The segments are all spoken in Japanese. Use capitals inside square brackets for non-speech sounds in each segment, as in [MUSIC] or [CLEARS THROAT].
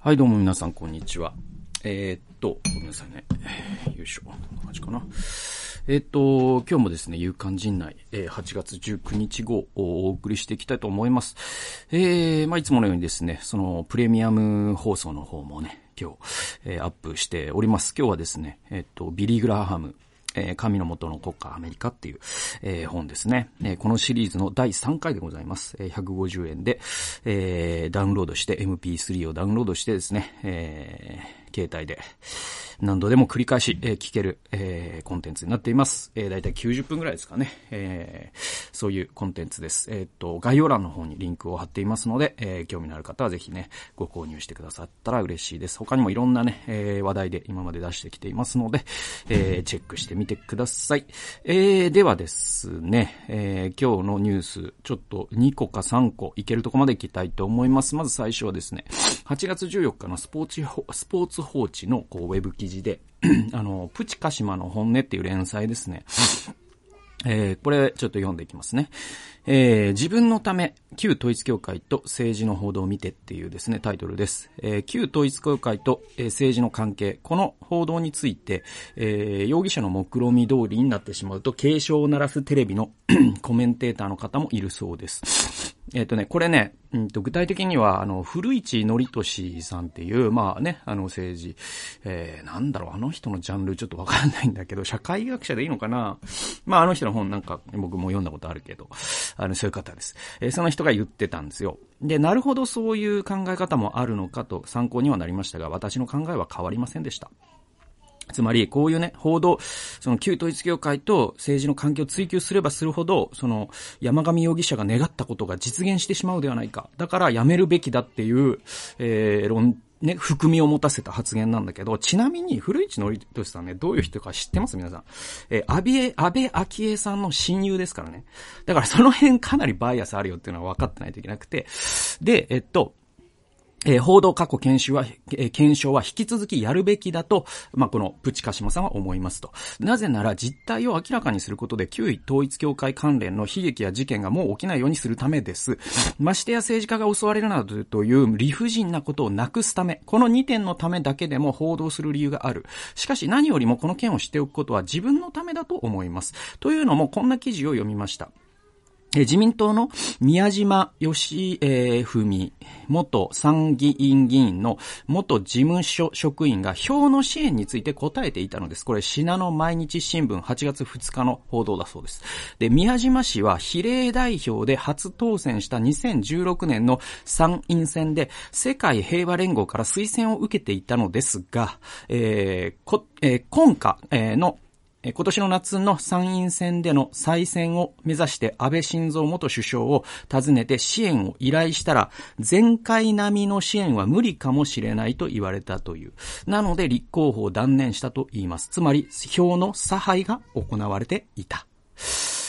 はい、どうも皆さん、こんにちは。えー、っと、ごめんなさいね。よいしょ。こんな感じかな。えー、っと、今日もですね、夕刊陣内、え、8月19日後をお送りしていきたいと思います。えー、まあ、いつものようにですね、その、プレミアム放送の方もね、今日、えー、アップしております。今日はですね、え、っと、ビリー・グラハム、えー、神の元の国家アメリカっていう、えー、本ですね、えー、このシリーズの第3回でございます。えー、150円で、えー、ダウンロードして MP3 をダウンロードしてですね、えー、携帯で、何度でも繰り返し、えー、聞ける、えー、コンテンツになっています。えー、だいたい90分くらいですかね。えー、そういうコンテンツです。えっ、と、概要欄の方にリンクを貼っていますので、えー、興味のある方はぜひね、ご購入してくださったら嬉しいです。他にもいろんなね、えー、話題で今まで出してきていますので、えー、チェックしてみてください。えー、ではですね、えー、今日のニュース、ちょっと2個か3個いけるとこまで行きたいと思います。まず最初はですね、8月14日のスポーツ、スポーツ報知のこうウェブ記事で、[CLEARS THROAT] あの、プチカシマの本音っていう連載ですね。えー、これちょっと読んでいきますね。えー、自分のため、旧統一教会と政治の報道を見てっていうですね、タイトルです。えー、旧統一教会と、えー、政治の関係、この報道について、えー、容疑者の目論見通りになってしまうと、警鐘を鳴らすテレビの [CLEARS THROAT] コメンテーターの方もいるそうです。えっ、とね、これね、うんと、具体的には、あの、古市則俊さんっていう、まあね、あの政治、えー、なんだろう、あの人のジャンルちょっとわかんないんだけど、社会学者でいいのかな？まあ、あの人の本なんか僕も読んだことあるけど、あの、そういう方です。えー、その人が言ってたんですよ。で、なるほどそういう考え方もあるのかと参考にはなりましたが、私の考えは変わりませんでした。つまり、こういうね、報道、その旧統一教会と政治の関係を追求すればするほど、その、山上容疑者が願ったことが実現してしまうではないか。だからやめるべきだっていう、えー、論、ね、含みを持たせた発言なんだけど、ちなみに、古市憲俊さんね、どういう人か知ってます？皆さん。えー、安倍、安倍昭恵さんの親友ですからね。だからその辺かなりバイアスあるよっていうのは分かってないといけなくて。で、えっと、えー、報道過去研修は、えー、検証は引き続きやるべきだと、まあ、このプチカシモさんは思いますと。なぜなら実態を明らかにすることで旧統一教会関連の悲劇や事件がもう起きないようにするためです。ましてや政治家が襲われるなどという理不尽なことをなくすため、この2点のためだけでも報道する理由がある。しかし何よりもこの件を知っておくことは自分のためだと思います。というのもこんな記事を読みました。自民党の宮島義文元参議院議員の元事務所職員が票の支援について答えていたのです。これ、信濃毎日新聞8月2日の報道だそうです。で、宮島氏は比例代表で初当選した2016年の参院選で世界平和連合から推薦を受けていたのですが、えーこえー、今夏、の今年の夏の参院選での再選を目指して安倍晋三元首相を訪ねて支援を依頼したら、前回並みの支援は無理かもしれないと言われたという。なので立候補を断念したと言います。つまり、票の差配が行われていた。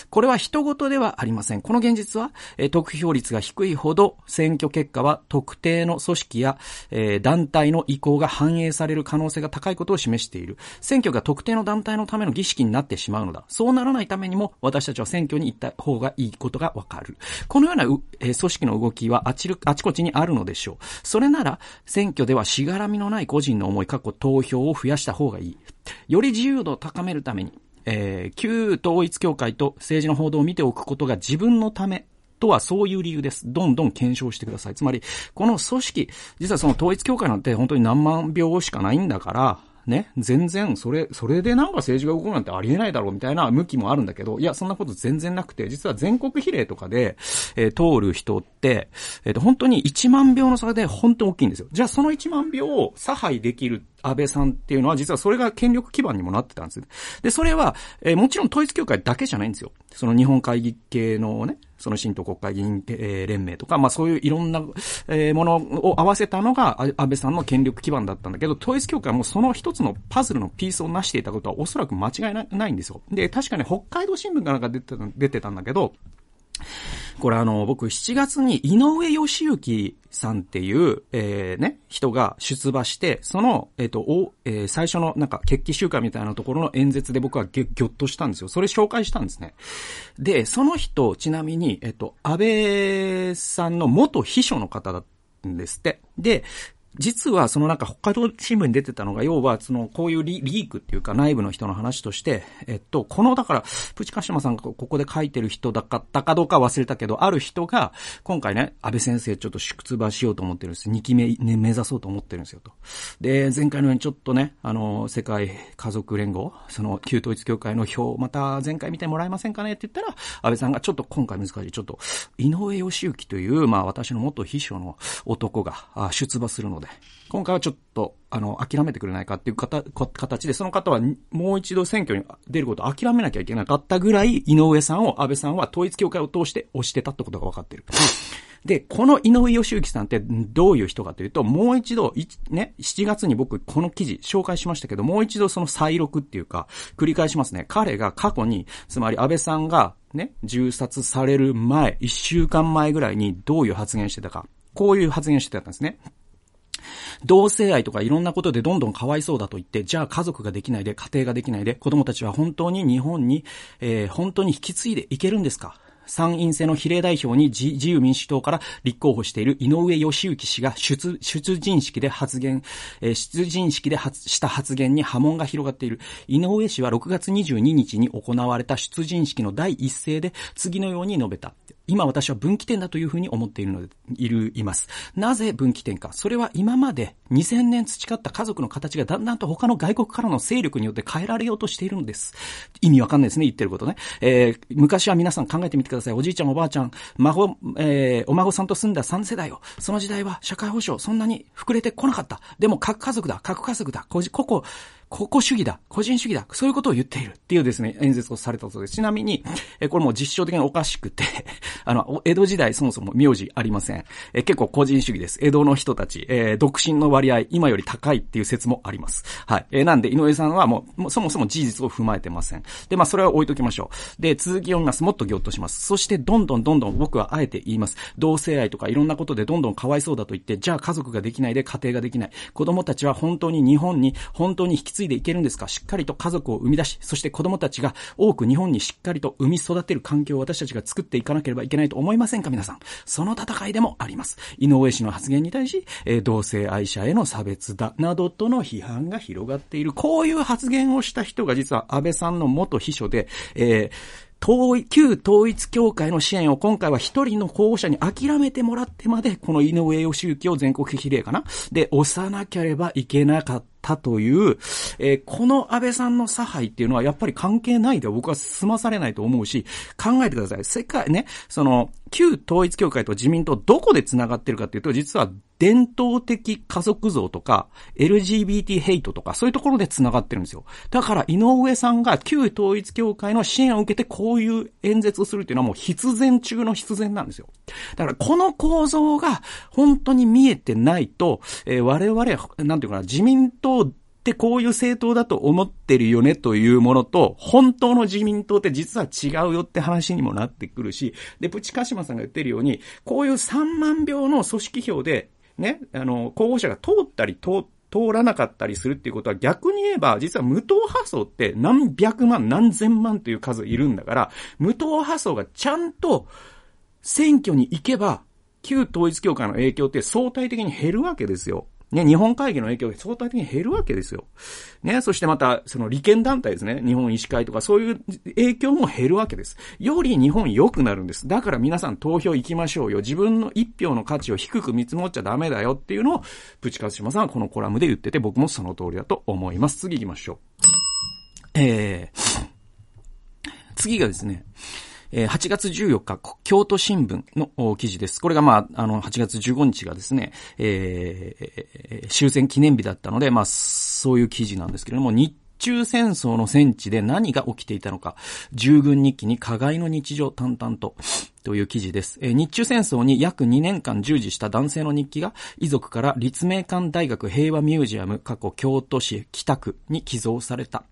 これは人事ではありません。この現実は、え、得票率が低いほど選挙結果は特定の組織や、え、団体の意向が反映される可能性が高いことを示している。選挙が特定の団体のための儀式になってしまうのだ。そうならないためにも私たちは選挙に行った方がいいことがわかる。このような、え、組織の動きはあちあちこちにあるのでしょう。それなら選挙ではしがらみのない個人の思い、過去投票を増やした方がいい。より自由度を高めるために、えー、旧統一教会と政治の報道を見ておくことが自分のためとはそういう理由です。どんどん検証してください。つまり、この組織、実はその統一教会なんて本当に何万票しかないんだから、ね、全然、それ、それでなんか政治が動くなんてありえないだろうみたいな向きもあるんだけど、いや、そんなこと全然なくて、実は全国比例とかで、えー、通る人って、えっ、ー、と、本当に1万票の差で本当に大きいんですよ。じゃあその1万票を差配できる安倍さんっていうのは実はそれが権力基盤にもなってたんです。で、それは、えー、もちろん統一協会だけじゃないんですよ。その日本会議系のね、その新党国会議員、連盟とか、まあそういういろんな、え、ものを合わせたのが安倍さんの権力基盤だったんだけど、統一協会もその一つのパズルのピースを成していたことはおそらく間違いないんですよ。で、確かに北海道新聞かなんか出てたんだけど、これあの、僕7月に井上義之さんっていう、えー、ね、人が出馬して、その、えっ、ー、と、お、えー、最初のなんか決起集会みたいなところの演説で僕はぎぎょっとしたんですよ。それ紹介したんですね。で、その人、ちなみに、えっ、ー、と、安倍さんの元秘書の方だったんですって。で、実はそのなんか北海道新聞に出てたのが、要はそのこういうリリークっていうか内部の人の話として、えっと、このだから、プチカシマさんがここで書いてる人だったかどうか忘れたけど、ある人が、今回ね、安倍先生ちょっと出馬しようと思ってるんです。2期目、ね、目指そうと思ってるんですよと。で、前回のようにちょっとね、あの、世界家族連合、その旧統一協会の票、また前回見てもらえませんかね？って言ったら、安倍さんがちょっと今回難しい、ちょっと、井上義行という、まあ私の元秘書の男が出馬するので、今回はちょっと、あの、諦めてくれないかっていう形で、その方はもう一度選挙に出ることを諦めなきゃいけなかったぐらい、井上さんを安倍さんは統一協会を通して押してたってことが分かってる。で、この井上義行さんってどういう人かというと、もう一度、ね、7月に僕この記事紹介しましたけど、もう一度その再録っていうか、繰り返しますね。彼が過去に、つまり安倍さんがね、銃殺される前、1週間前ぐらいにどういう発言してたか。こういう発言してたんですね。同性愛とかいろんなことでどんどんかわいそうだと言って、じゃあ家族ができないで、家庭ができないで、子供たちは本当に日本に、えー、本当に引き継いでいけるんですか？参院選の比例代表に自由民主党から立候補している井上義行氏が出、出陣式で発言、えー、出陣式で発した発言に波紋が広がっている。井上氏は6月22日に行われた出陣式の第一声で次のように述べた。今私は分岐点だというふうに思っているので、いる、います。なぜ分岐点か。それは今まで2000年培った家族の形がだんだんと他の外国からの勢力によって変えられようとしているのです。意味わかんないですね、言ってることね。えー、昔は皆さん考えてみてください。おじいちゃんおばあちゃん、孫、えー、お孫さんと住んだ3世代を。その時代は社会保障そんなに膨れてこなかった。でも核家族だ、核家族だ、ここ、主義だ、個人主義だ、そういうことを言っているっていうですね、演説をされたそうです。ちなみに、えこれも実証的におかしくて [LAUGHS] あの、江戸時代そもそも名字ありません。え結構個人主義です。江戸の人たち、えー、独身の割合、今より高いっていう説もあります。はい。えー、なんで、井上さんはもう、もそもそも事実を踏まえてません。で、まあ、それは置いときましょう。で、続き読みます。もっとぎょっとします。そして、どんどんどんどん僕はあえて言います。同性愛とかいろんなことでどんどんかわいそうだと言って、じゃあ家族ができないで家庭ができない。子供たちは本当に日本に本当に引き継いでいけるんですか？しっかりと家族を生み出し、そして子供たちが多く日本にしっかりと生み育てる環境を私たちが作っていかなければいけないと思いませんか？皆さん。その戦いでもあります。井上氏の発言に対し、えー、同性愛者への差別だ、などとの批判が広がっている。こういう発言をした人が実は安倍さんの元秘書で、えー統旧統一協会の支援を今回は一人の候補者に諦めてもらってまで、この井上義行を全国比例かな？で、押さなければいけなかったたという、えー、この安倍さんの差配っていうのはやっぱり関係ないで僕は済まされないと思うし、考えてください。世界ね、その、旧統一協会と自民党どこで繋がってるかっていうと、実は伝統的家族像とか、LGBT ヘイトとか、そういうところで繋がってるんですよ。だから、井上さんが旧統一協会の支援を受けてこういう演説をするっていうのはもう必然中の必然なんですよ。だから、この構造が本当に見えてないと、えー、我々、なんていうかな、自民党ってこういう政党だと思ってるよねというものと、本当の自民党って実は違うよって話にもなってくるし、で、プチカシマさんが言ってるように、こういう3万票の組織票で、ね、あの、候補者が通ったり通通らなかったりするっていうことは逆に言えば、実は無党派層って何百万、何千万という数いるんだから、無党派層がちゃんと選挙に行けば、旧統一教会の影響って相対的に減るわけですよ。ね、日本会議の影響が相対的に減るわけですよ。ね、そしてまた、その利権団体ですね。日本医師会とかそういう影響も減るわけです。より日本良くなるんです。だから皆さん投票行きましょうよ。自分の一票の価値を低く見積もっちゃダメだよっていうのを、プチカツシマさんはこのコラムで言ってて、僕もその通りだと思います。次行きましょう。えー、次がですね、えー、8月14日、京都新聞の記事です。これがまあ、あの、8月15日がですね、えー、終戦記念日だったので、まあ、そういう記事なんですけれども、日中戦争の戦地で何が起きていたのか、従軍日記に加害の日常淡々と、という記事です。日中戦争に約2年間従事した男性の日記が、遺族から立命館大学平和ミュージアム、過去京都市北区に寄贈された。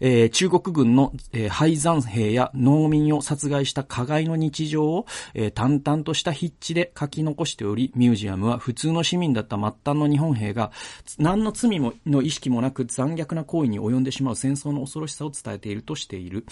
えー、中国軍の、えー、廃山兵や農民を殺害した加害の日常を、えー、淡々とした筆致で書き残しており、ミュージアムは普通の市民だった末端の日本兵が、何の罪もの意識もなく残虐な行為に及んでしまう戦争の恐ろしさを伝えているとしている。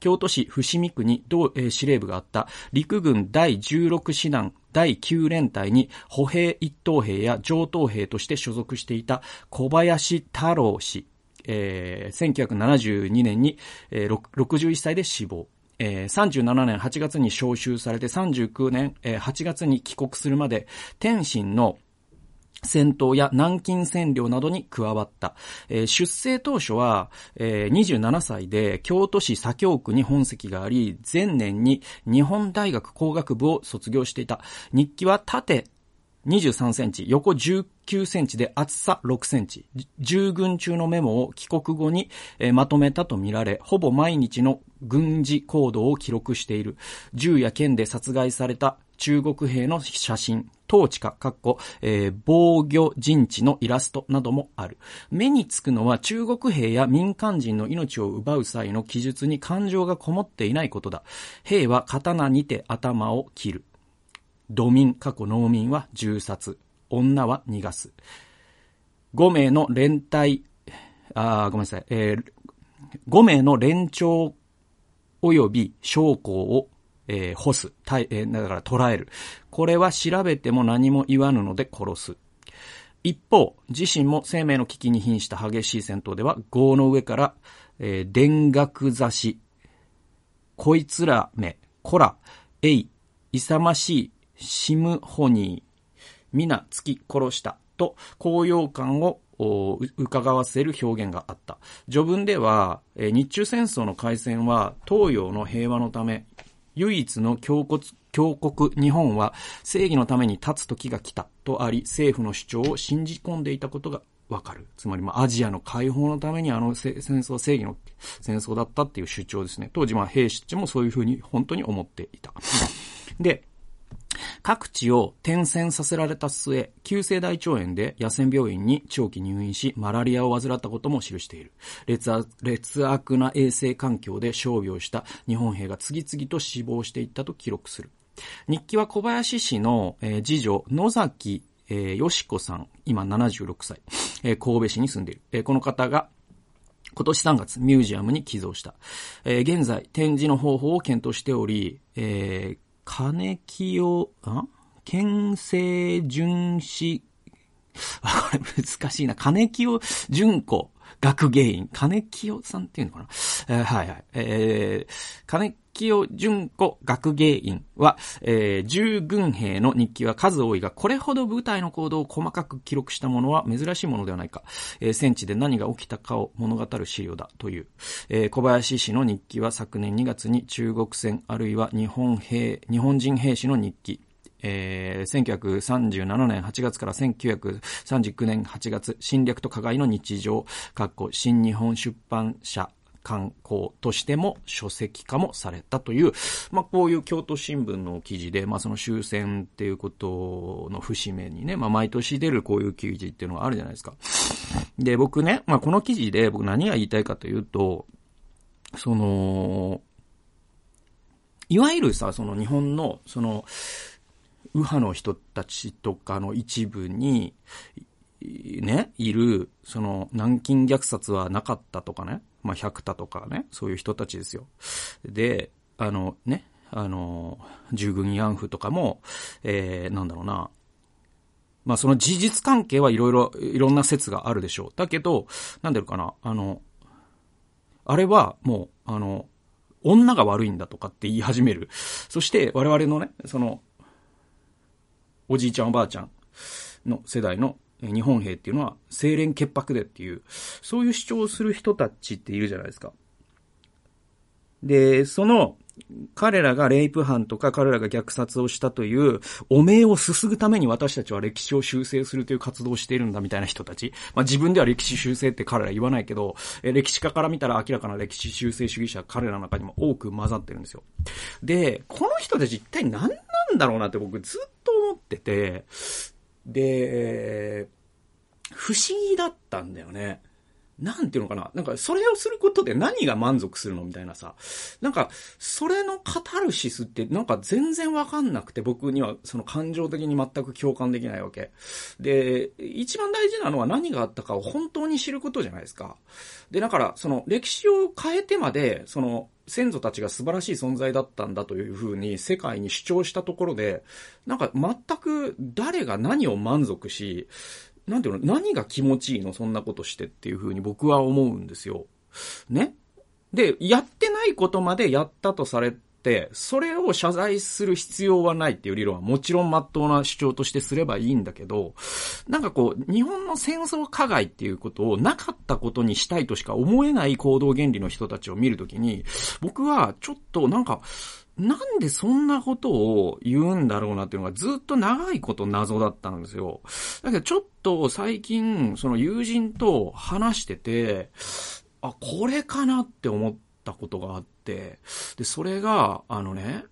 京都市伏見区に同、えー、司令部があった陸軍第16師団第9連隊に歩兵一等兵や上等兵として所属していた小林太郎氏、えー、1972年に、えー、61歳で死亡。えー、37年8月に召集されて39年、えー、8月に帰国するまで、天津の戦闘や南京占領などに加わった。えー、出生当初は、えー、27歳で京都市左京区に本籍があり、前年に日本大学工学部を卒業していた。日記は縦23センチ、横19センチで厚さ6センチ。従軍中のメモを帰国後に、え、まとめたとみられ、ほぼ毎日の軍事行動を記録している。銃や剣で殺害された中国兵の写真、統治下、かっこ、えー、防御陣地のイラストなどもある。目につくのは中国兵や民間人の命を奪う際の記述に感情がこもっていないことだ。兵は刀にて頭を切る。土民、過去農民は銃殺。女は逃がす。5名の連隊、あごめんなさい、えー、5名の連長及び将校をえー、干す、たい、えー、だから捕らえる。これは調べても何も言わぬので殺す。一方、自身も生命の危機に瀕した激しい戦闘では、壕の上から、えー、電学刺し、こいつらめ、こら、えい、勇ましい、シムホニー、皆突き殺したと高揚感を伺わせる表現があった。序文では、日中戦争の開戦は東洋の平和のため、唯一の強国、強国日本は正義のために立つ時が来たとあり、政府の主張を信じ込んでいたことがわかる。つまり、まあ、アジアの解放のためにあの戦争は正義の戦争だったっていう主張ですね。当時、まあ、兵士たちもそういうふうに本当に思っていた。で、各地を転戦させられた末、急性大腸炎で野戦病院に長期入院し、マラリアを患ったことも記している。劣悪な衛生環境で傷病した日本兵が次々と死亡していったと記録する。日記は小林氏の、えー、次女、野崎、えー、よしこさん、今76歳、えー、神戸市に住んでいる。えー、この方が、今年3月、ミュージアムに寄贈した。えー、現在、展示の方法を検討しており、えー、金清、あ？県政巡視、あ、[LAUGHS] これ難しいな。金清純子学芸員。金清さんっていうのかな、えー、はいはい。えー、金清純子学芸員は、えー、従軍兵の日記は数多いが、これほど部隊の行動を細かく記録したものは珍しいものではないか。えー、戦地で何が起きたかを物語る資料だという。えー、小林氏の日記は昨年2月に中国戦あるいは日本兵、日本人兵士の日記、えー、1937年8月から1939年8月、侵略と加害の日常、新日本出版社観光としても書籍化もされたという、まあ、こういう京都新聞の記事で、まあ、その終戦っていうことの節目にね、まあ、毎年出るこういう記事っていうのがあるじゃないですか。で、僕ね、まあ、この記事で僕何が言いたいかというと、その、いわゆるさ、その日本の、その、右派の人たちとかの一部に、ね、いる、その、南京虐殺はなかったとかね、まあ、百田とかね、そういう人たちですよ。で、あの、ね、あの、従軍慰安婦とかも、えー、なんだろうな、まあ、その事実関係はいろいろ、いろんな説があるでしょう。だけど、なんだろうかな、あの、あれはもう、あの、女が悪いんだとかって言い始める。そして我々のね、その、おじいちゃんおばあちゃんの世代の日本兵っていうのは清廉潔白でっていう、そういう主張をする人たちっているじゃないですか。で、その、彼らがレイプ犯とか彼らが虐殺をしたという、汚名をすすぐために私たちは歴史を修正するという活動をしているんだみたいな人たち。まあ自分では歴史修正って彼ら言わないけど、え歴史家から見たら明らかな歴史修正主義者彼らの中にも多く混ざってるんですよ。で、この人たち一体何なんだろうなって僕ずっと思ってて、で、不思議だったんだよね。なんていうのかななんか、それをすることで何が満足するのみたいなさ。なんか、それのカタルシスってなんか全然わかんなくて、僕にはその感情的に全く共感できないわけ。で、一番大事なのは何があったかを本当に知ることじゃないですか。で、だから、その歴史を変えてまで、その、先祖たちが素晴らしい存在だったんだというふうに世界に主張したところで、なんか全く誰が何を満足し、なんていうの、何が気持ちいいのそんなことしてっていうふうに僕は思うんですよ。ね？で、やってないことまでやったとされ、それを謝罪する必要はないっていう理論はもちろん真っ当な主張としてすればいいんだけど、なんかこう、日本の戦争加害っていうことをなかったことにしたいとしか思えない行動原理の人たちを見るときに、僕はちょっとなんか、なんでそんなことを言うんだろうなっていうのがずっと長いこと謎だったんですよ。だけどちょっと最近、その友人と話してて、あ、これかなって思ったことがあって、で、それが、あのね、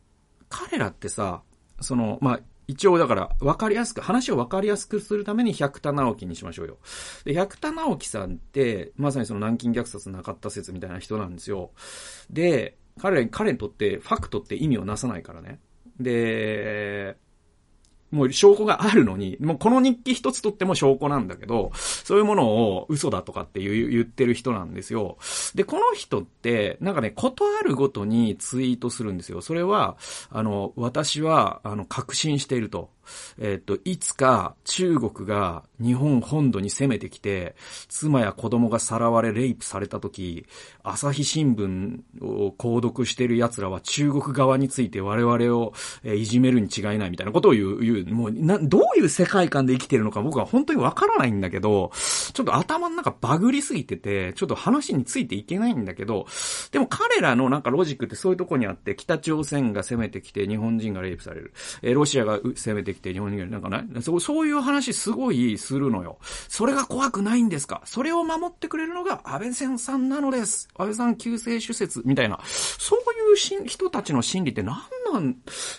彼らってさ、その、まあ、一応だから、わかりやすく、話をわかりやすくするために百田直樹にしましょうよ。で、百田直樹さんって、まさにその南京虐殺なかった説みたいな人なんですよ。で、彼らに、彼にとってファクトって意味をなさないからね。で、もう証拠があるのに、もうこの日記一つとっても証拠なんだけど、そういうものを嘘だとかって言ってる人なんですよ。で、この人って、なんかね、ことあるごとにツイートするんですよ。それは、あの、私は、あの、確信していると。えっ、と、いつか中国が日本本土に攻めてきて、妻や子供がさらわれ、レイプされた時、朝日新聞を購読してる奴らは中国側について我々を、いじめるに違いないみたいなことを言う、言う、もう、な、どういう世界観で生きてるのか僕は本当にわからないんだけど、ちょっと頭の中バグりすぎてて、ちょっと話についていけないんだけど、でも彼らのなんかロジックってそういうとこにあって、北朝鮮が攻めてきて日本人がレイプされる。えロシアが攻めてきて日本人、なんかね、そう、そういう話すごいするのよ。それが怖くないんですか？それを守ってくれるのが安倍先さんなのです。安倍さん救世主説みたいな。そういう人たちの心理って何なん、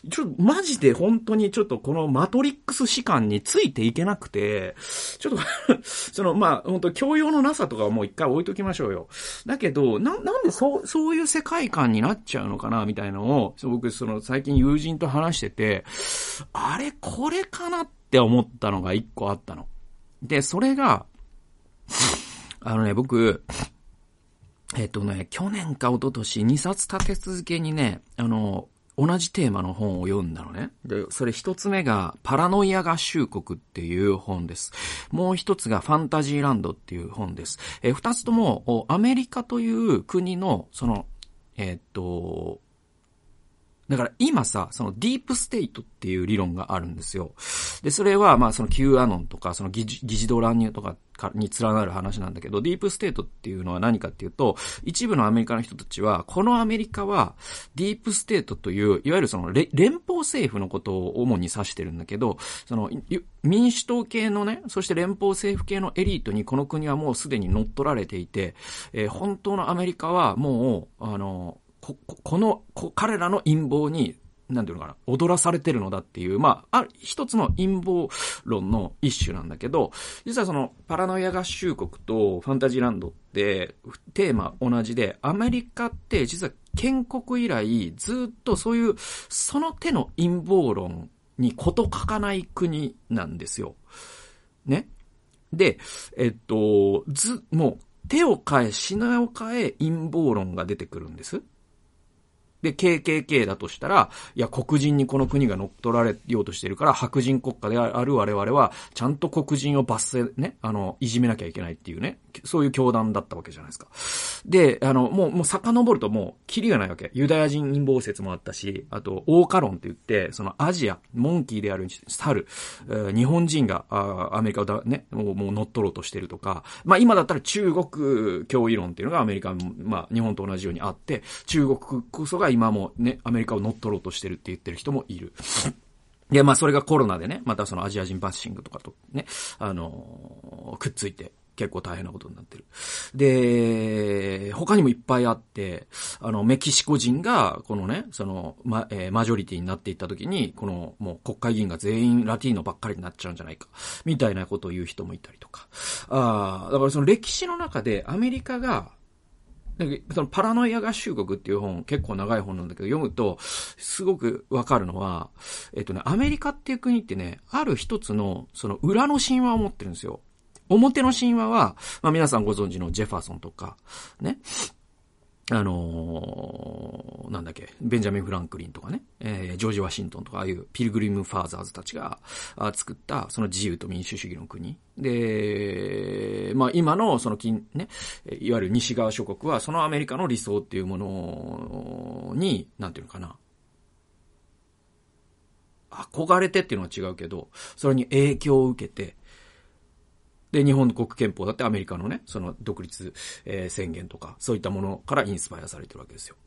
ちょっとマジで本当にちょっとこのマトリックス士官についていけなくて、ちょっと [LAUGHS] その、まあ、本当教養のなさとかはもう一回置いときましょうよ。だけど、な、なんでそう、そういう世界観になっちゃうのかな、みたいなのを、僕、その、最近友人と話してて、あれ、これかなって思ったのが一個あったの。で、それが、あのね、僕、えっとね、去年か一昨年2冊立て続けにね、あの、同じテーマの本を読んだのね。で、それ一つ目が、パラノイア合衆国っていう本です。もう一つが、ファンタジーランドっていう本です。え二つとも、アメリカという国の、その、えっと、だから今さ、そのディープステイトっていう理論があるんですよ。で、それはまあその Q アノンとか、その議事堂乱入とかに連なる話なんだけど、ディープステートっていうのは何かっていうと、一部のアメリカの人たちは、このアメリカはディープステートという、いわゆるその連邦政府のことを主に指してるんだけど、その民主党系のね、そして連邦政府系のエリートにこの国はもうすでに乗っ取られていて、えー、本当のアメリカはもう、あの、こ、この、こ彼らの陰謀に、なんていうのかな、踊らされてるのだっていう、まあ、あ一つの陰謀論の一種なんだけど、実はその、パラノイア合衆国とファンタジーランドって、テーマ同じで、アメリカって実は建国以来、ずっとそういう、その手の陰謀論にこと書かない国なんですよ。ね？で、えっと、ず、もう、手を変え、品を変え、陰謀論が出てくるんです。で、KKK だとしたら、いや、黒人にこの国が乗っ取られようとしてるから、白人国家である我々は、ちゃんと黒人を罰せ、ね、あの、いじめなきゃいけないっていうね、そういう教団だったわけじゃないですか。で、あの、もう、もう遡るともう、キリがないわけ。ユダヤ人陰謀説もあったし、あと、オーカロンって言って、そのアジア、モンキーである猿、え、日本人がアメリカをだ、ね、もうもう乗っ取ろうとしてるとか、まあ今だったら中国脅威論っていうのがアメリカ、まあ日本と同じようにあって、中国こそが今もね、アメリカを乗っ取ろうとしてるって言ってる人もいる。[LAUGHS] で、まあそれがコロナでね、またそのアジア人バッシングとかとね、あのー、くっついて、結構大変なことになってる。で、他にもいっぱいあって、あの、メキシコ人が、このね、その、ま、えー、マジョリティになっていった時に、この、もう国会議員が全員ラティーノばっかりになっちゃうんじゃないか、みたいなことを言う人もいたりとか。ああ、だからその歴史の中でアメリカが、そのパラノイア合衆国っていう本、結構長い本なんだけど、読むと、すごくわかるのは、えっとね、アメリカっていう国ってね、ある一つの、その裏の神話を持ってるんですよ。表の神話は、まあ皆さんご存知のジェファーソンとか、ね。あのー、なんだっけ、ベンジャミン・フランクリンとかね、えー、ジョージ・ワシントンとか、ああいうピルグリム・ファーザーズたちが作った、その自由と民主主義の国。で、まあ今のその金、ね、いわゆる西側諸国は、そのアメリカの理想っていうものに、なんていうのかな、憧れてっていうのは違うけど、それに影響を受けて、で、日本国憲法だってアメリカのね、その独立、えー、宣言とか、そういったものからインスパイアされてるわけですよ。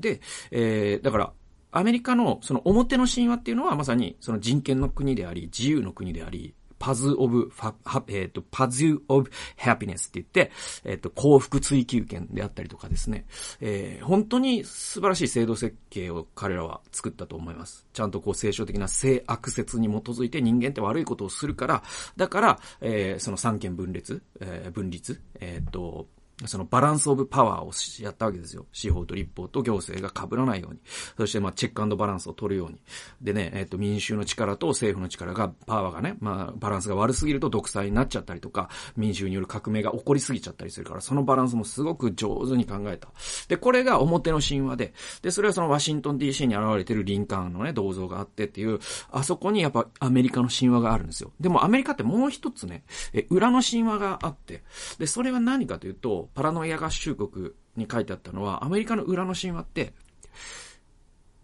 で、えー、だから、アメリカのその表の神話っていうのはまさにその人権の国であり、自由の国であり、パズオブファ、えっ、ー、と、パズオブハピネスって言って、えっ、ー、と、幸福追求権であったりとかですね、えー、本当に素晴らしい制度設計を彼らは作ったと思います。ちゃんとこう聖書的な性悪説に基づいて人間って悪いことをするから、だから、えー、その三権分裂、えー、分立、えっ、ー、と、そのバランスオブパワーをやったわけですよ。司法と立法と行政が被らないように。そしてまあチェックバランスを取るように。でね、えっ、ー、と民衆の力と政府の力が、パワーがね、まあバランスが悪すぎると独裁になっちゃったりとか、民衆による革命が起こりすぎちゃったりするから、そのバランスもすごく上手に考えた。で、これが表の神話で、で、それはそのワシントン DC に現れてるリンカーンのね、銅像があってっていう、あそこにやっぱアメリカの神話があるんですよ。でもアメリカってもう一つね、え、裏の神話があって、で、それは何かというと、パラノイア合衆国に書いてあったのは、アメリカの裏の神話って、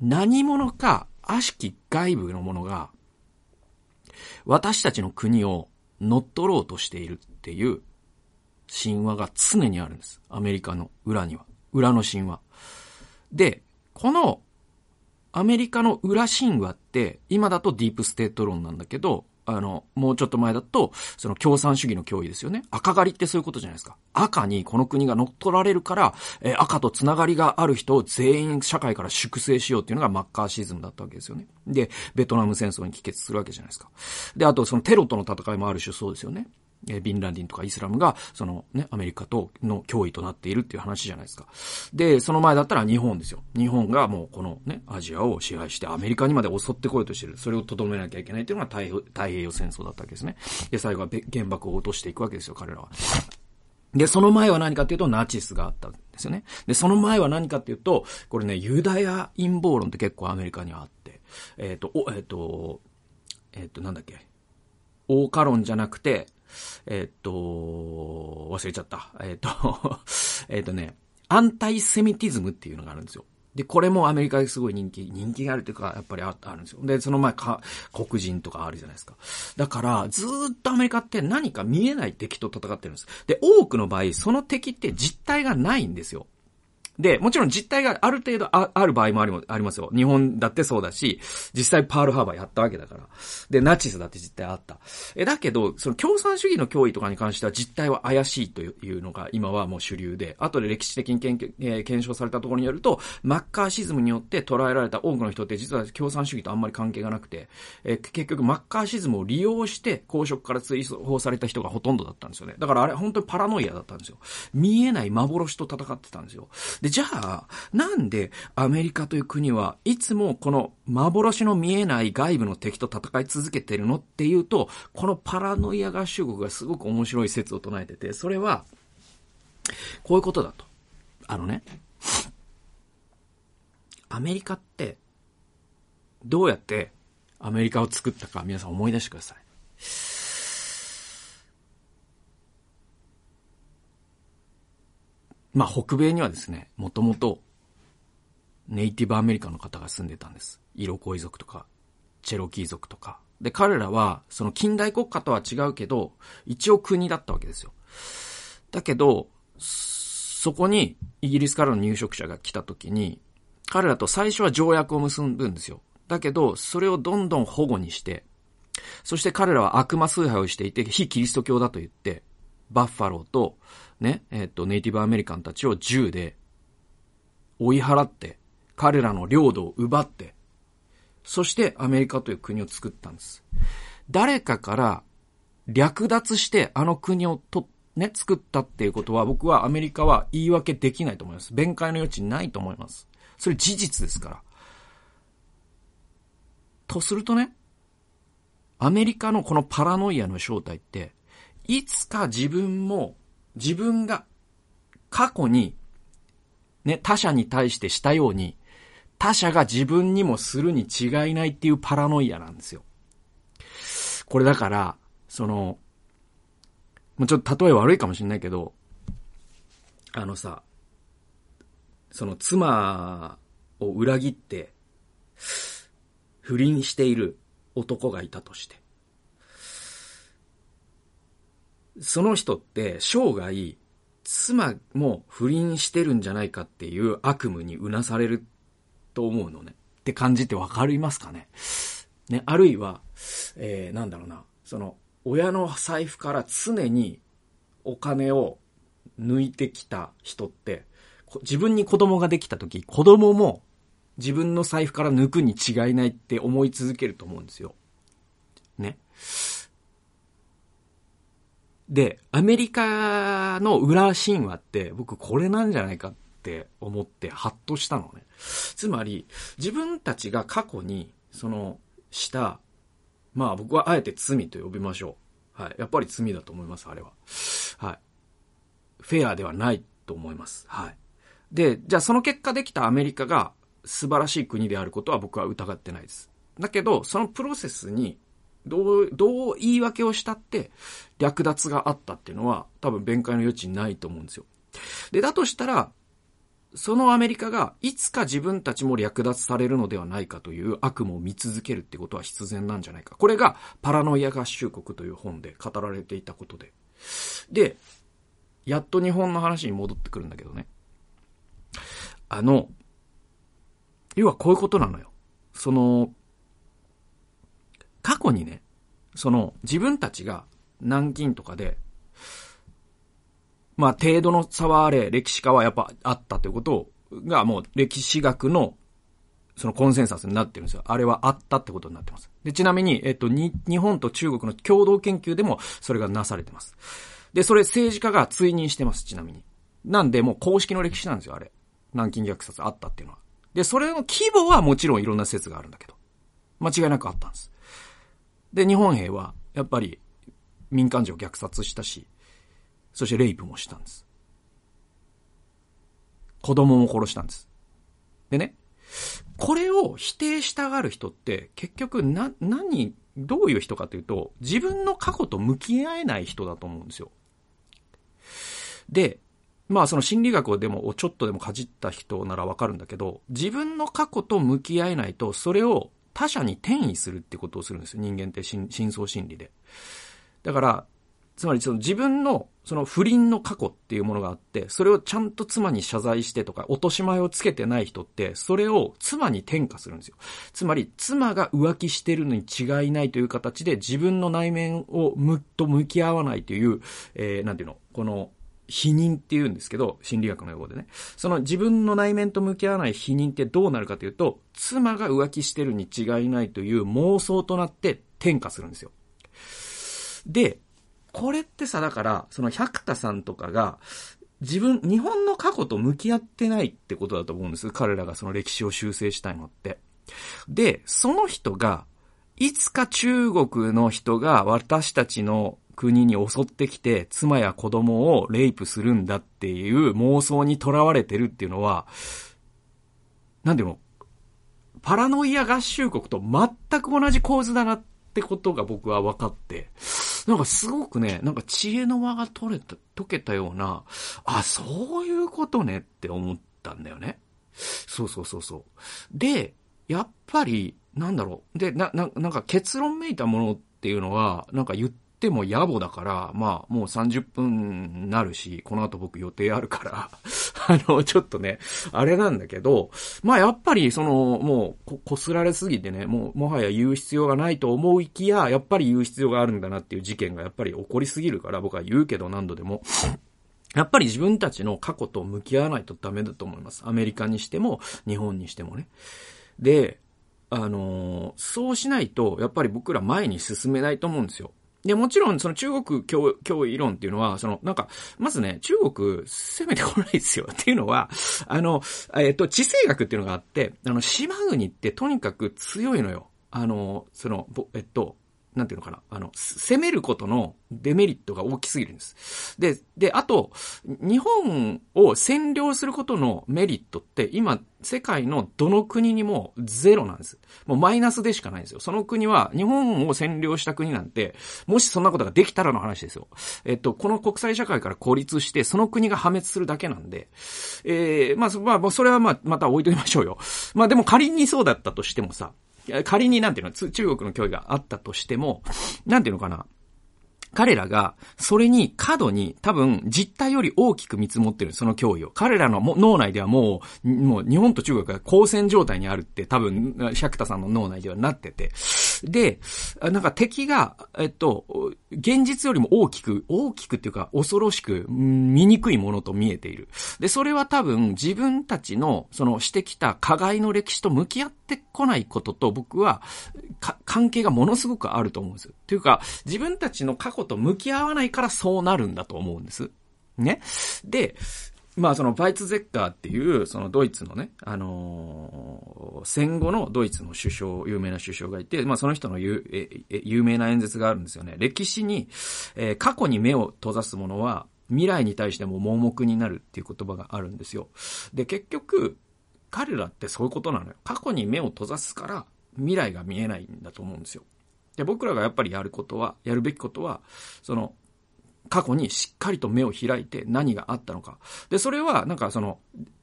何者か悪しき外部のものが、私たちの国を乗っ取ろうとしているっていう神話が常にあるんです。アメリカの裏には。裏の神話。で、このアメリカの裏神話って、今だとディープステート論なんだけど、あの、もうちょっと前だと、その共産主義の脅威ですよね。赤狩りってそういうことじゃないですか。赤にこの国が乗っ取られるから、えー、赤とつながりがある人を全員社会から粛清しようっていうのがマッカーシズムだったわけですよね。で、ベトナム戦争に帰結するわけじゃないですか。で、あとそのテロとの戦いもある種そうですよね。えビンランディンとかイスラムが、そのね、アメリカとの脅威となっているっていう話じゃないですか。で、その前だったら日本ですよ。日本がもうこのね、アジアを支配してアメリカにまで襲ってこようとしてる。それを留めなきゃいけないっていうのが太平洋戦争だったわけですね。で、最後は原爆を落としていくわけですよ、彼らは。で、その前は何かっていうと、ナチスがあったんですよね。で、その前は何かっていうと、これね、ユダヤ陰謀論って結構アメリカにはあって、えっ、ー、と、お、えっ、ー、と、えっ、ー、と、なんだっけ、大カ論じゃなくて、えっと、忘れちゃった。えっと、[LAUGHS] えっとね、アンタイセミティズムっていうのがあるんですよ。で、これもアメリカですごい人気、人気があるというか、やっぱりああるんですよ。で、その前か、黒人とかあるじゃないですか。だから、ずっとアメリカって何か見えない敵と戦ってるんです。で、多くの場合、その敵って実体がないんですよ。で、もちろん実態がある程度あある場合もありありますよ。日本だってそうだし、実際パールハーバーやったわけだから。で、ナチスだって実態あった。え、だけど、その共産主義の脅威とかに関しては実態は怪しいというのが今はもう主流で、後で歴史的に検,、えー、検証されたところによると、マッカーシズムによって捉えられた多くの人って実は共産主義とあんまり関係がなくて、えー、結局マッカーシズムを利用して公職から追放された人がほとんどだったんですよね。だからあれ本当にパラノイアだったんですよ。見えない幻と戦ってたんですよ。で、じゃあ、なんでアメリカという国はいつもこの幻の見えない外部の敵と戦い続けてるのっていうと、このパラノイア合衆国がすごく面白い説を唱えてて、それは、こういうことだと。あのね、アメリカって、どうやってアメリカを作ったか皆さん思い出してください。まあ、北米にはですね、もともと、ネイティブアメリカの方が住んでたんです。イロコイ族とか、チェロキー族とか。で、彼らは、その近代国家とは違うけど、一応国だったわけですよ。だけど、そこにイギリスからの入植者が来た時に、彼らと最初は条約を結ぶんですよ。だけど、それをどんどん保護にして、そして彼らは悪魔崇拝をしていて、非キリスト教だと言って、バッファローと、ね、えっ、と、ネイティブアメリカンたちを銃で追い払って、彼らの領土を奪って、そしてアメリカという国を作ったんです。誰かから略奪してあの国をと、ね、作ったっていうことは僕はアメリカは言い訳できないと思います。弁解の余地ないと思います。それ事実ですから。とするとね、アメリカのこのパラノイアの正体って、いつか自分も自分が過去にね、他者に対してしたように、他者が自分にもするに違いないっていうパラノイアなんですよ。これだから、その、もうちょっと例え悪いかもしれないけど、あのさ、その妻を裏切って、不倫している男がいたとして、その人って生涯、妻も不倫してるんじゃないかっていう悪夢にうなされると思うのね。って感じってわかりますかね？ね、あるいは、えー、なんだろうな、その、親の財布から常にお金を抜いてきた人って、自分に子供ができた時、子供も自分の財布から抜くに違いないって思い続けると思うんですよ。ね。で、アメリカの裏神話って僕これなんじゃないかって思ってハッとしたのね。つまり、自分たちが過去に、その、した、まあ僕はあえて罪と呼びましょう。はい。やっぱり罪だと思います、あれは。はい。フェアではないと思います。はい。で、じゃあその結果できたアメリカが素晴らしい国であることは僕は疑ってないです。だけど、そのプロセスにどう、どう言い訳をしたって略奪があったっていうのは多分弁解の余地ないと思うんですよ。で、だとしたら、そのアメリカがいつか自分たちも略奪されるのではないかという悪夢を見続けるってことは必然なんじゃないか。これがパラノイア合衆国という本で語られていたことで。で、やっと日本の話に戻ってくるんだけどね。あの、要はこういうことなのよ。その、過去にね、その自分たちが南京とかで、まあ程度の差はあれ、歴史家はやっぱあったということがもう歴史学のそのコンセンサスになってるんですよ。あれはあったってことになってます。で、ちなみに、えっと、に、日本と中国の共同研究でもそれがなされてます。で、それ政治家が追認してます、ちなみに。なんで、もう公式の歴史なんですよ、あれ。南京虐殺あったっていうのは。で、それの規模はもちろんいろんな説があるんだけど。間違いなくあったんです。で、日本兵は、やっぱり、民間人を虐殺したし、そしてレイプもしたんです。子供も殺したんです。でね、これを否定したがる人って、結局、な、何、どういう人かというと、自分の過去と向き合えない人だと思うんですよ。で、まあその心理学をでもちょっとでもかじった人ならわかるんだけど、自分の過去と向き合えないと、それを他者に転移するってことをするんですよ。人間って深層心理で。だから、つまりその自分のその不倫の過去っていうものがあって、それをちゃんと妻に謝罪してとか、落とし前をつけてない人って、それを妻に転嫁するんですよ。つまり、妻が浮気してるのに違いないという形で、自分の内面をむっと向き合わないという、えー、なんていうの、この、否認って言うんですけど、心理学の用語でね。その自分の内面と向き合わない否認ってどうなるかというと、妻が浮気してるに違いないという妄想となって転嫁するんですよ。で、これってさ、だから、その百田さんとかが、自分、日本の過去と向き合ってないってことだと思うんです。彼らがその歴史を修正したいのって。で、その人が、いつか中国の人が私たちの国に襲ってきて、妻や子供をレイプするんだっていう妄想にとらわれてるっていうのは、なんでも、パラノイア合衆国と全く同じ構図だなってことが僕は分かって、なんかすごくね、なんか知恵の輪が取れた、解けたような、あ、そういうことねって思ったんだよね。そうそうそうそう。で、やっぱり、なんだろう。で、な、な、なんか結論めいたものっていうのは、なんか言っっても野暮だから、まあ、もう30分なるし、この後僕予定あるから [LAUGHS] あの、ちょっとね、あれなんだけど、まあやっぱり、その、もうこ、こすられすぎてね、もう、もはや言う必要がないと思いきや、やっぱり言う必要があるんだなっていう事件がやっぱり起こりすぎるから、僕は言うけど何度でも。[SNIFFS] やっぱり自分たちの過去と向き合わないとダメだと思います。アメリカにしても、日本にしてもね。で、あのー、そうしないと、やっぱり僕ら前に進めないと思うんですよ。で、もちろん、その中国教、教理論っていうのは、その、なんか、まずね、中国、攻めてこないですよ。[LAUGHS] っていうのは、あの、えっと、地政学っていうのがあって、あの、島国ってとにかく強いのよ。あの、その、えっと、なんていうのかな、あの、攻めることのデメリットが大きすぎるんです。で、で、あと、日本を占領することのメリットって、今、世界のどの国にもゼロなんです。もうマイナスでしかないんですよ。その国は、日本を占領した国なんて、もしそんなことができたらの話ですよ。えっと、この国際社会から孤立して、その国が破滅するだけなんで、えー、まあ、まあ、それはまあ、また置いときましょうよ。まあでも仮にそうだったとしてもさ、仮になんていうの、中国の脅威があったとしても、なんていうのかな。彼らが、それに過度に多分実態より大きく見積もってる、その脅威を。彼らの脳内ではもう、もう日本と中国が交戦状態にあるって多分、百田さんの脳内ではなってて。で、なんか敵が、えっと、現実よりも大きく、大きくっていうか恐ろしく、見にくいものと見えている。で、それは多分自分たちの、そのしてきた加害の歴史と向き合ってこないことと僕は、関係がものすごくあると思うんです。というか、自分たちの過去と向き合わないからそうなるんだと思うんです。ね。で、まあそのバイツゼッカーっていう、そのドイツのね、あのー、戦後のドイツの首相、有名な首相がいて、まあその人の有有名な演説があるんですよね。歴史に、えー、過去に目を閉ざすものは、未来に対しても盲目になるっていう言葉があるんですよ。で、結局、彼らってそういうことなのよ。過去に目を閉ざすから、未来が見えないんだと思うんですよ。で、僕らがやっぱりやることは、やるべきことは、その、過去にしっかりと目を開いて何があったのか。で、それは、なんかその、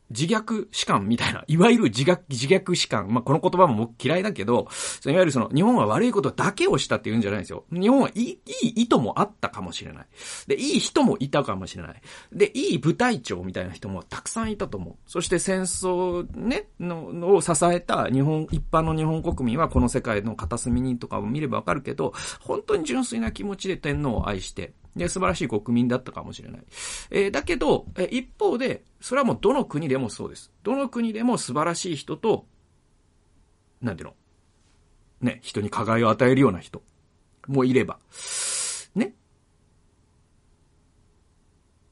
自虐史観みたいな、[LAUGHS] いわゆる自虐、自虐史観。まあ、この言葉も僕嫌いだけど、いわゆるその、日本は悪いことだけをしたって言うんじゃないんですよ。日本はいい、いい意図もあったかもしれない。で、いい人もいたかもしれない。で、いい部隊長みたいな人もたくさんいたと思う。そして戦争ね、の、のを支えた日本、一般の日本国民はこの世界の片隅にとかを見ればわかるけど、本当に純粋な気持ちで天皇を愛して、で、素晴らしい国民だったかもしれない。えー、だけど、えー、一方で、それはもうどの国でもそうです。どの国でも素晴らしい人と、なんていうの？ね、人に加害を与えるような人もいれば、ね。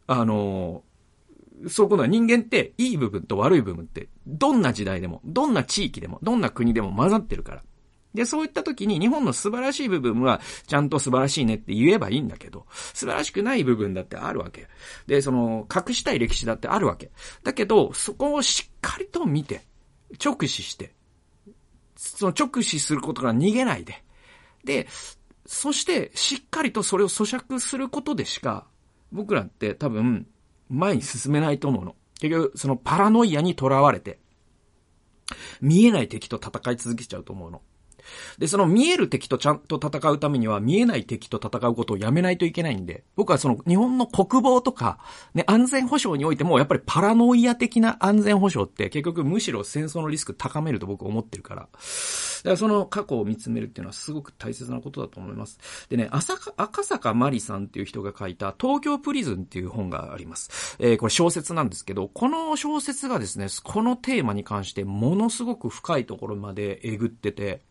あのー、そういうことは人間っていい部分と悪い部分って、どんな時代でも、どんな地域でも、どんな国でも混ざってるから。で、そういった時に日本の素晴らしい部分はちゃんと素晴らしいねって言えばいいんだけど、素晴らしくない部分だってあるわけ。で、その、隠したい歴史だってあるわけ。だけど、そこをしっかりと見て、直視して、その直視することから逃げないで。で、そしてしっかりとそれを咀嚼することでしか、僕らって多分前に進めないと思うの。結局、そのパラノイアに囚われて、見えない敵と戦い続けちゃうと思うの。で、その見える敵とちゃんと戦うためには見えない敵と戦うことをやめないといけないんで、僕はその日本の国防とか、ね、安全保障においてもやっぱりパラノイア的な安全保障って結局むしろ戦争のリスク高めると僕思ってるから。だからその過去を見つめるっていうのはすごく大切なことだと思います。でね、赤坂まりさんっていう人が書いた東京プリズンっていう本があります。えー、これ小説なんですけど、この小説がですね、このテーマに関してものすごく深いところまでえぐってて、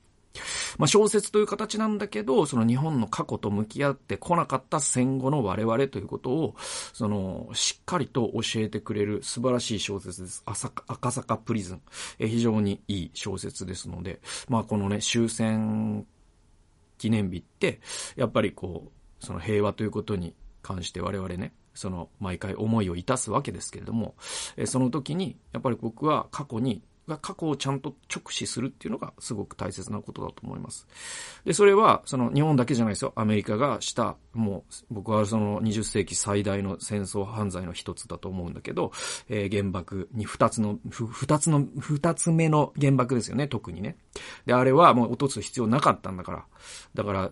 まあ、小説という形なんだけど、その日本の過去と向き合ってこなかった戦後の我々ということを、その、しっかりと教えてくれる素晴らしい小説です。赤坂プリズン。え非常にいい小説ですので、まあ、このね、終戦記念日って、やっぱりこう、その平和ということに関して我々ね、その毎回思いをいたすわけですけれども、えその時に、やっぱり僕は過去にが過去をちゃんと直視するっていうのがすごく大切なことだと思います。で、それは、その日本だけじゃないですよ。アメリカがした、もう、僕はその20世紀最大の戦争犯罪の一つだと思うんだけど、えー、原爆に二つの、二つの、二つ目の原爆ですよね、特にね。で、あれはもう落とす必要なかったんだから。だから、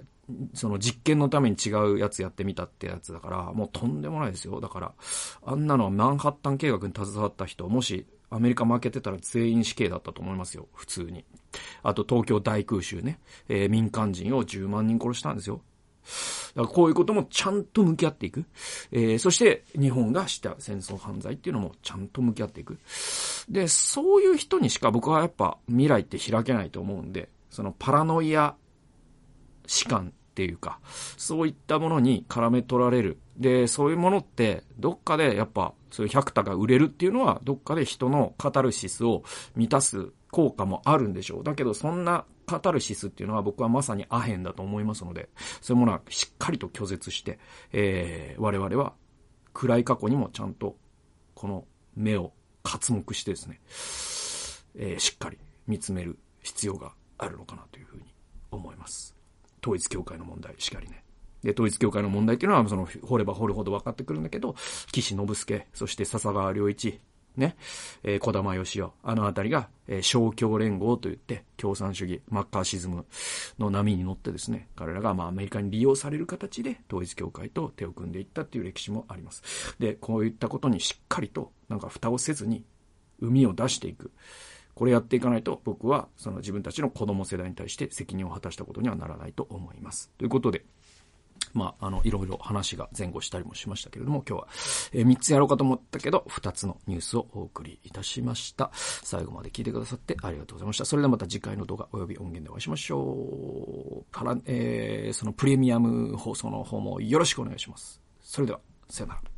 その実験のために違うやつやってみたってやつだから、もうとんでもないですよ。だから、あんなのはマンハッタン計画に携わった人、もしアメリカ負けてたら全員死刑だったと思いますよ、普通に。あと東京大空襲ね、えー、民間人を10万人殺したんですよ。だからこういうこともちゃんと向き合っていく。えー、そして日本がした戦争犯罪っていうのもちゃんと向き合っていく。で、そういう人にしか僕はやっぱ未来って開けないと思うんで、そのパラノイア士官っていうか、そういったものに絡め取られる。で、そういうものって、どっかでやっぱ、そういう百田が売れるっていうのは、どっかで人のカタルシスを満たす効果もあるんでしょう。だけど、そんなカタルシスっていうのは僕はまさにアヘンだと思いますので、そういうものはしっかりと拒絶して、えー、我々は暗い過去にもちゃんとこの目を活目してですね、えー、しっかり見つめる必要があるのかなというふうに思います。統一教会の問題しかりね。で、統一教会の問題っていうのは、その、掘れば掘るほど分かってくるんだけど、岸信介、そして笹川良一、ね、えー、小玉義夫、あのあたりが、えー、小共連合といって、共産主義、マッカーシズムの波に乗ってですね、彼らがまあアメリカに利用される形で統一教会と手を組んでいったっていう歴史もあります。で、こういったことにしっかりと、なんか蓋をせずに、海を出していく。これやっていかないと、僕はその自分たちの子供世代に対して責任を果たしたことにはならないと思います。ということで、まあ、あの、いろいろ話が前後したりもしましたけれども、今日は、えー、3つやろうかと思ったけど、2つのニュースをお送りいたしました。最後まで聞いてくださってありがとうございました。それではまた次回の動画及び音源でお会いしましょう。から、えー、そのプレミアム放送の方もよろしくお願いします。それでは、さよなら。